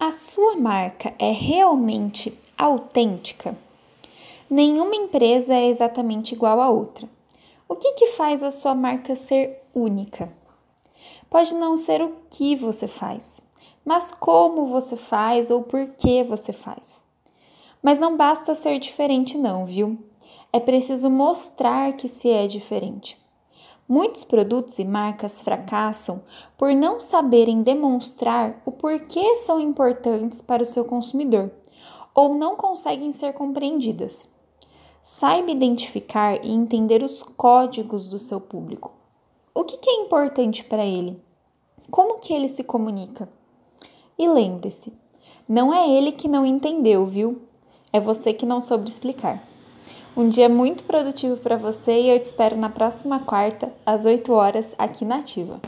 A sua marca é realmente autêntica? Nenhuma empresa é exatamente igual a outra. O que, que faz a sua marca ser única? Pode não ser o que você faz, mas como você faz ou por que você faz. Mas não basta ser diferente, não, viu? É preciso mostrar que se é diferente. Muitos produtos e marcas fracassam por não saberem demonstrar o porquê são importantes para o seu consumidor ou não conseguem ser compreendidas. Saiba identificar e entender os códigos do seu público. O que, é importante para ele? Como que ele se comunica? E lembre-se, não é ele que não entendeu, viu? É você que não soube explicar. Um dia muito produtivo para você e eu te espero na próxima quarta, às 8 horas, aqui na Ativa.